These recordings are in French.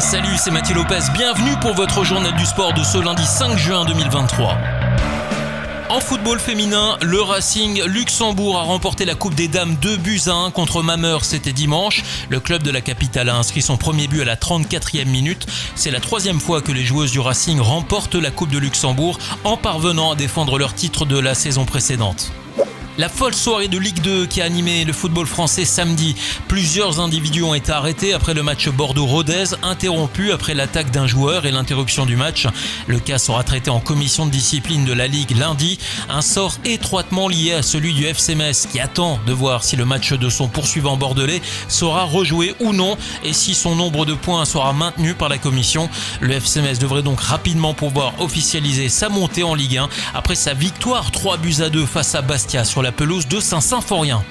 Salut, c'est Mathieu Lopez. Bienvenue pour votre journal du sport de ce lundi 5 juin 2023. En football féminin, le Racing Luxembourg a remporté la Coupe des Dames 2 buts à 1 contre Mameur, c'était dimanche. Le club de la capitale a inscrit son premier but à la 34e minute. C'est la troisième fois que les joueuses du Racing remportent la Coupe de Luxembourg en parvenant à défendre leur titre de la saison précédente. La folle soirée de Ligue 2 qui a animé le football français samedi. Plusieurs individus ont été arrêtés après le match Bordeaux-Rodez, interrompu après l'attaque d'un joueur et l'interruption du match. Le cas sera traité en commission de discipline de la Ligue lundi. Un sort étroitement lié à celui du FC qui attend de voir si le match de son poursuivant bordelais sera rejoué ou non et si son nombre de points sera maintenu par la commission. Le FC devrait donc rapidement pouvoir officialiser sa montée en Ligue 1 après sa victoire 3 buts à 2 face à Bastia sur la pelouse de Saint-Symphorien.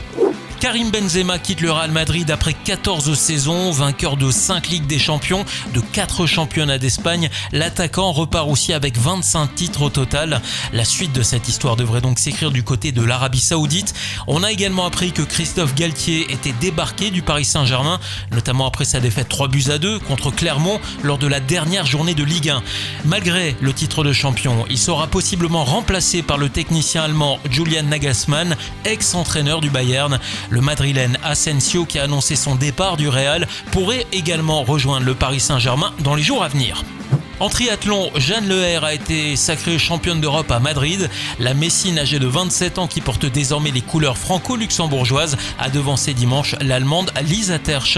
Karim Benzema quitte le Real Madrid après 14 saisons, vainqueur de 5 Ligues des Champions, de 4 championnats d'Espagne. L'attaquant repart aussi avec 25 titres au total. La suite de cette histoire devrait donc s'écrire du côté de l'Arabie Saoudite. On a également appris que Christophe Galtier était débarqué du Paris Saint-Germain, notamment après sa défaite 3 buts à 2 contre Clermont lors de la dernière journée de Ligue 1. Malgré le titre de champion, il sera possiblement remplacé par le technicien allemand Julian Nagelsmann, ex-entraîneur du Bayern. Le madrilène Asensio, qui a annoncé son départ du Real, pourrait également rejoindre le Paris Saint-Germain dans les jours à venir. En triathlon, Jeanne Leher a été sacrée championne d'Europe à Madrid. La Messine âgée de 27 ans qui porte désormais les couleurs franco-luxembourgeoises a devancé dimanche l'Allemande Lisa Tersch.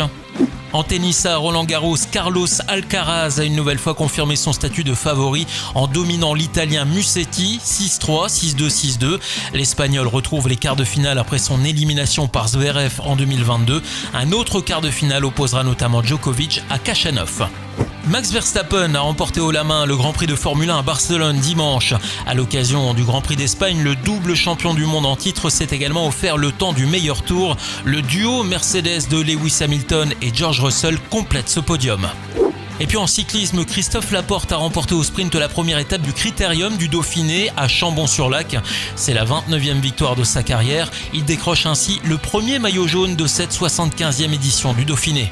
En tennis à Roland Garros, Carlos Alcaraz a une nouvelle fois confirmé son statut de favori en dominant l'Italien Musetti 6-3, 6-2, 6-2. L'Espagnol retrouve les quarts de finale après son élimination par Zverev en 2022. Un autre quart de finale opposera notamment Djokovic à Kachanov. Max Verstappen a remporté haut la main le Grand Prix de Formule 1 à Barcelone dimanche. À l'occasion du Grand Prix d'Espagne, le double champion du monde en titre s'est également offert le temps du meilleur tour. Le duo Mercedes de Lewis Hamilton et George Russell complète ce podium. Et puis en cyclisme, Christophe Laporte a remporté au sprint la première étape du Critérium du Dauphiné à Chambon-sur-Lac. C'est la 29e victoire de sa carrière. Il décroche ainsi le premier maillot jaune de cette 75e édition du Dauphiné.